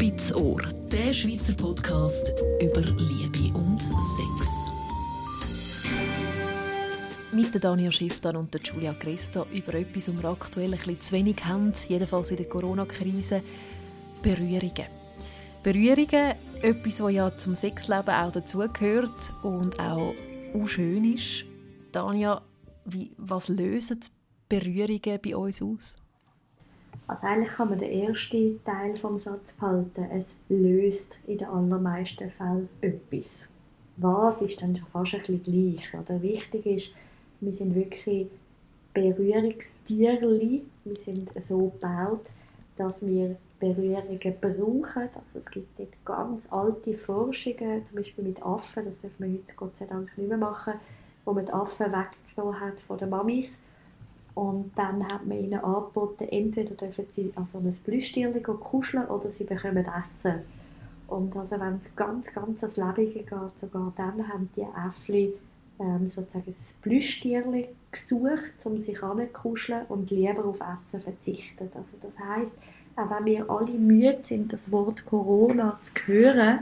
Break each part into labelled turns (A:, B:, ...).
A: Spitz Ohr, der Schweizer Podcast über Liebe und Sex.
B: Mit Daniel Schifftan und der Julia Christa über etwas, was wir aktuell ein bisschen zu wenig haben, jedenfalls in der Corona-Krise, Berührungen. Berührungen, etwas, was ja zum Sexleben auch dazugehört und auch, schön ist. Dania, wie, was lösen Berührungen bei uns aus?
C: Also eigentlich kann man den ersten Teil vom Satz behalten. Es löst in den allermeisten Fällen etwas. Was ist dann schon fast ein bisschen gleich. Oder? Wichtig ist, wir sind wirklich Berührungstierli. Wir sind so gebaut, dass wir Berührungen brauchen. Also es gibt dort ganz alte Forschungen, zum Beispiel mit Affen, das dürfen wir heute Gott sei Dank nicht mehr machen, wo man die Affen weggenommen hat von den Mamis und dann hat man ihnen angeboten, entweder dürfen sie an so ein Plüschtierchen kuscheln oder sie bekommen Essen. Und also wenn es ganz, ganz ans Lebige geht, sogar dann haben die Äffli ähm, sozusagen das Plüschtierchen gesucht, um sich anzukuscheln und lieber auf Essen verzichten. Also das heißt, auch wenn wir alle müde sind, das Wort Corona zu hören,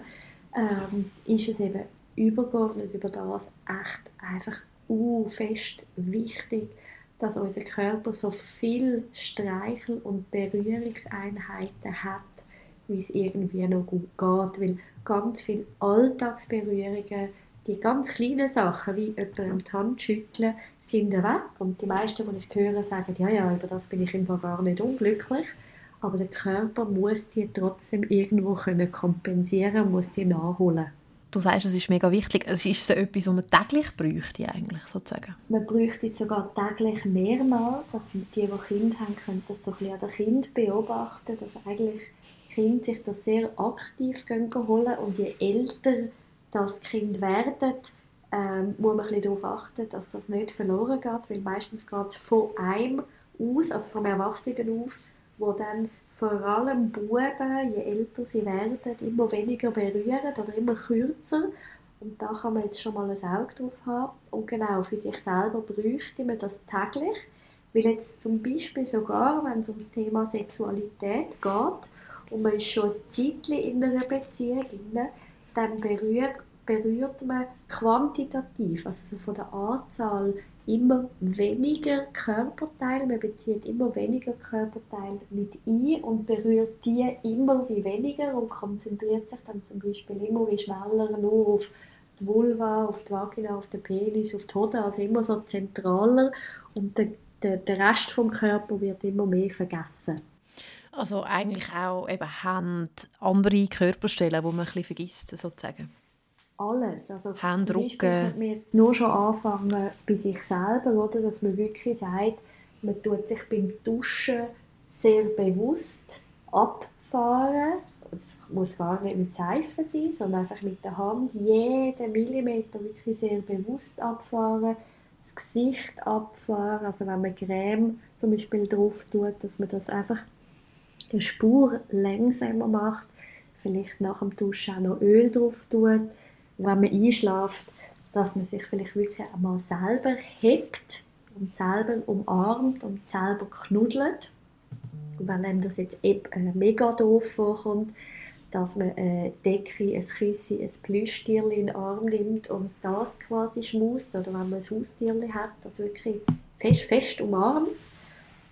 C: ähm, ist es eben übergeordnet über das echt einfach uh, fest wichtig, dass unser Körper so viel Streichel- und Berührungseinheiten hat, wie es irgendwie noch gut geht. Weil ganz viele Alltagsberührungen, die ganz kleinen Sachen, wie jemandem die Hand schütteln, sind weg. Und die meisten, die ich höre, sagen, ja, ja, über das bin ich einfach gar nicht unglücklich. Aber der Körper muss die trotzdem irgendwo können kompensieren, muss die nachholen
B: du sagst, es ist mega wichtig. Es ist so etwas, was man täglich bräuchte, eigentlich, sozusagen.
C: Man bräuchte es sogar täglich mehrmals. Also die, die Kinder haben, können das so ein bisschen an den Kind beobachten, dass eigentlich Kinder sich das sehr aktiv holen und je älter das Kind werden, ähm, muss man ein darauf achten, dass das nicht verloren geht, weil meistens geht es von einem aus, also vom Erwachsenen auf, wo dann vor allem Buben, je älter sie werden, immer weniger berühren oder immer kürzer. Und da kann man jetzt schon mal ein Auge drauf haben. Und genau, für sich selber bräuchte man das täglich. Weil jetzt zum Beispiel sogar, wenn es um das Thema Sexualität geht und man ist schon ein Zeitchen in einer Beziehung, dann berührt, berührt man quantitativ, also so von der Anzahl immer weniger Körperteile, man bezieht immer weniger Körperteile mit ein und berührt die immer wie weniger und konzentriert sich dann zum Beispiel immer wie schneller nur auf die Vulva, auf die Vagina, auf den Penis, auf die Hoden, also immer so zentraler und der, der, der Rest vom Körper wird immer mehr vergessen.
B: Also eigentlich auch eben Hand, andere Körperstellen, die man ein bisschen vergisst, sozusagen
C: alles. Also
B: Händrucken.
C: könnte man jetzt nur schon anfangen bei sich selber, oder? dass man wirklich sagt, man tut sich beim Duschen sehr bewusst abfahren. Es muss gar nicht mit Seife sein, sondern einfach mit der Hand jeden Millimeter wirklich sehr bewusst abfahren. Das Gesicht abfahren, also wenn man Creme zum Beispiel drauf tut, dass man das einfach eine Spur langsamer macht. Vielleicht nach dem Duschen auch noch Öl drauf tut wenn man einschläft, dass man sich vielleicht wirklich einmal selber hebt und selber umarmt und selber knuddelt. Und wenn einem das jetzt äh, mega doof vorkommt, dass man eine Decke, ein Küsse, ein Plüschtierchen in den Arm nimmt und das quasi schmust, oder wenn man ein Haustierchen hat, das wirklich fest, fest umarmt.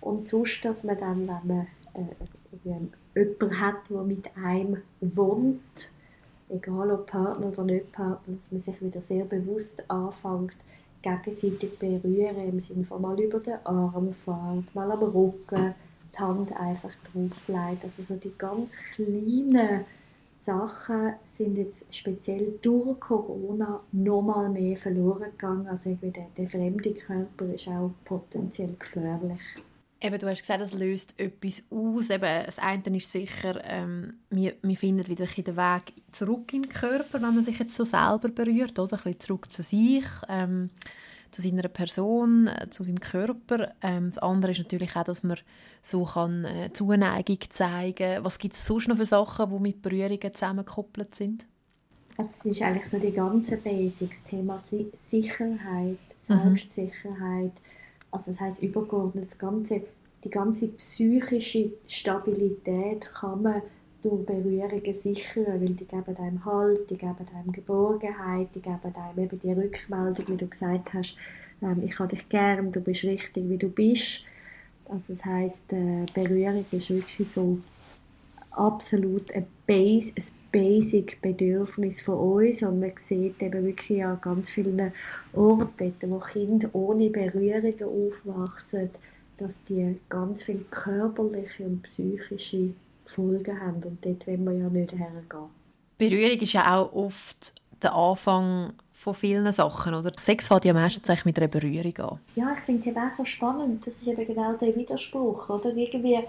C: Und sonst, dass man dann, wenn man äh, jemanden hat, der mit einem wohnt, egal ob Partner oder nicht Partner, dass man sich wieder sehr bewusst anfängt, gegenseitig berühren, im Sinne von mal über den Arm fährt, mal am Rücken, die Hand einfach drauflegt. Also so die ganz kleinen Sachen sind jetzt speziell durch Corona noch mal mehr verloren gegangen. Also irgendwie der, der fremde Körper ist auch potenziell gefährlich.
B: Eben, du hast gesagt, es löst etwas aus. Eben, das eine ist sicher, ähm, wir, wir finden wieder den Weg zurück in den Körper, wenn man sich jetzt so selber berührt, oder? Ein bisschen zurück zu sich, ähm, zu seiner Person, äh, zu seinem Körper. Ähm, das andere ist natürlich auch, dass man so kann, äh, Zuneigung zeigen kann. Was gibt es sonst noch für Sachen, die mit Berührungen zusammengekoppelt sind?
C: Es ist eigentlich so die ganze Basics, Thema Sicherheit, mhm. Selbstsicherheit, mhm also das heißt übergeordnet das ganze, die ganze psychische Stabilität kann man durch Berührungen sichern, weil die geben einem Halt, die geben einem Geborgenheit, die geben einem eben die Rückmeldung, wie du gesagt hast, ähm, ich habe dich gern, du bist richtig, wie du bist. Also das heisst, äh, Berührung ist wirklich so absolut ein, Base, ein basic Bedürfnis von uns und man sieht eben wirklich an ganz vielen Orten, wo Kinder ohne Berührungen aufwachsen, dass die ganz viele körperliche und psychische Folgen haben und dort wollen wir ja nicht hergehen.
B: Berührung ist ja auch oft der Anfang von vielen Sachen, oder? Sex fängt ja meistens mit einer Berührung an.
C: Ja, ich finde es eben auch so spannend. Das ist eben genau der Widerspruch, oder? Irgendwie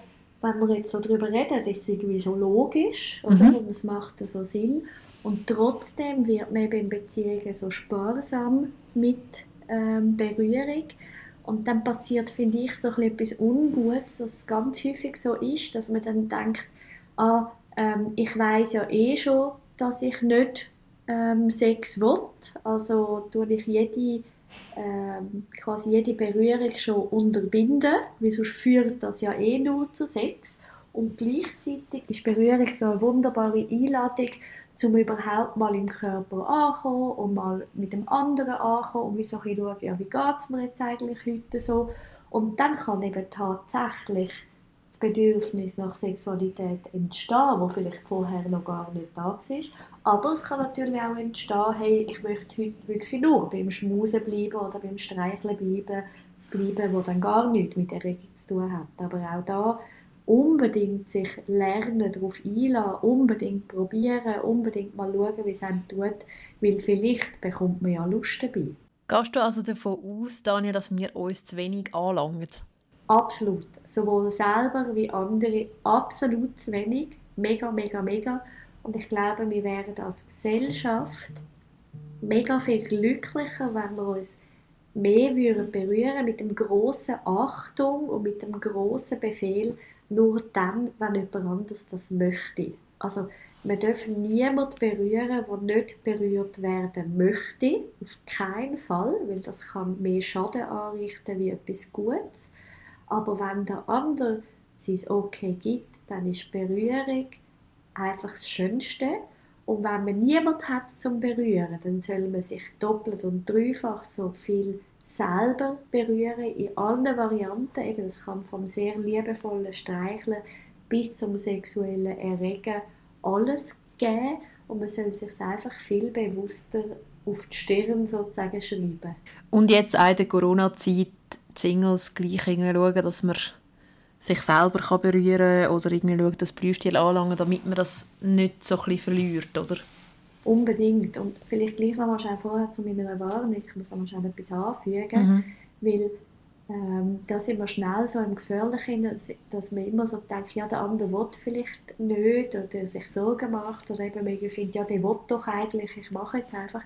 C: wenn wir jetzt so darüber reden, das ist irgendwie so logisch, oder? Mhm. Und es macht so Sinn. Und trotzdem wird man eben in Beziehungen so sparsam mit ähm, Berührung. Und dann passiert, finde ich, so etwas Ungutes, dass es ganz häufig so ist, dass man dann denkt, ah, ähm, ich weiß ja eh schon, dass ich nicht ähm, Sex will, also tue ich jede ähm, quasi jede Berührung schon unterbinden, weil sonst führt das ja eh nur zu Sex. Und gleichzeitig ist Berührung so eine wunderbare Einladung, um überhaupt mal im Körper anzukommen und mal mit dem anderen anzukommen und wie so ein schauen, ja, wie geht es mir jetzt eigentlich heute so. Und dann kann eben tatsächlich das Bedürfnis nach Sexualität entstehen, wo vielleicht vorher noch gar nicht da war. Aber es kann natürlich auch entstehen, hey, ich möchte heute wirklich nur beim Schmusen bleiben oder beim Streicheln bleiben, bleiben, wo dann gar nichts mit Erregung zu tun hat. Aber auch da unbedingt sich lernen, darauf einlassen, unbedingt probieren, unbedingt mal schauen, wie es einem tut, weil vielleicht bekommt man ja Lust dabei.
B: Gehst du also davon aus, Daniel, dass wir uns zu wenig anlangen?
C: Absolut. Sowohl selber wie andere absolut zu wenig. Mega, mega, mega. Und ich glaube, wir werden als Gesellschaft mega viel glücklicher, wenn wir uns mehr würden berühren mit dem großen Achtung und mit dem großen Befehl, nur dann, wenn jemand anderes das möchte. Also wir dürfen niemanden berühren, der nicht berührt werden möchte. Auf keinen Fall, weil das kann mehr Schaden anrichten wie etwas Gutes. Aber wenn der andere sein Okay gibt, dann ist Berührung einfach das Schönste. Und wenn man niemand hat zum Berühren, dann soll man sich doppelt und dreifach so viel selber berühren, in allen Varianten. Eben, das kann vom sehr liebevollen Streicheln bis zum sexuellen Erregen alles geben. Und man soll sich einfach viel bewusster auf die Stirn sozusagen schreiben.
B: Und jetzt auch in der Corona-Zeit Singles gleich schauen, dass man sich selber kann berühren kann oder irgendwie schauen, das Blühstil anlangen, damit man das nicht so ein verliert, oder?
C: Unbedingt. Und vielleicht gleich noch mal schnell vorher zu meiner Warnung, ich muss noch schnell etwas anfügen, mhm. weil ähm, da sind wir schnell so im Gefährlichen, dass, dass man immer so denkt, ja, der andere will vielleicht nicht oder sich Sorgen macht oder eben man findet, ja, der will doch eigentlich, ich mache jetzt einfach.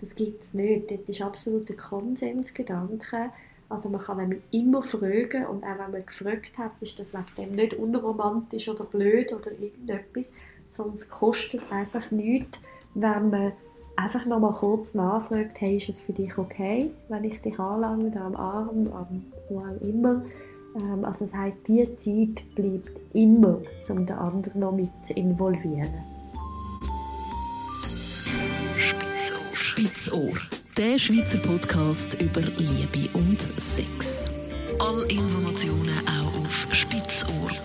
C: Das gibt es nicht. Das ist absolut ein Konsensgedanke also man kann nämlich immer fragen und auch wenn man gefragt hat, ist das wegen dem nicht unromantisch oder blöd oder irgendetwas, es kostet einfach nichts, wenn man einfach noch mal kurz nachfragt, hey, ist es für dich okay, wenn ich dich anlange, am Arm, am, wo auch immer. Ähm, also das heisst, diese Zeit bleibt immer, um den anderen noch mit zu involvieren.
A: Spitzohr. Spitzohr der Schweizer Podcast über Liebe und Sex. Alle Informationen auch auf spitzohr.ch.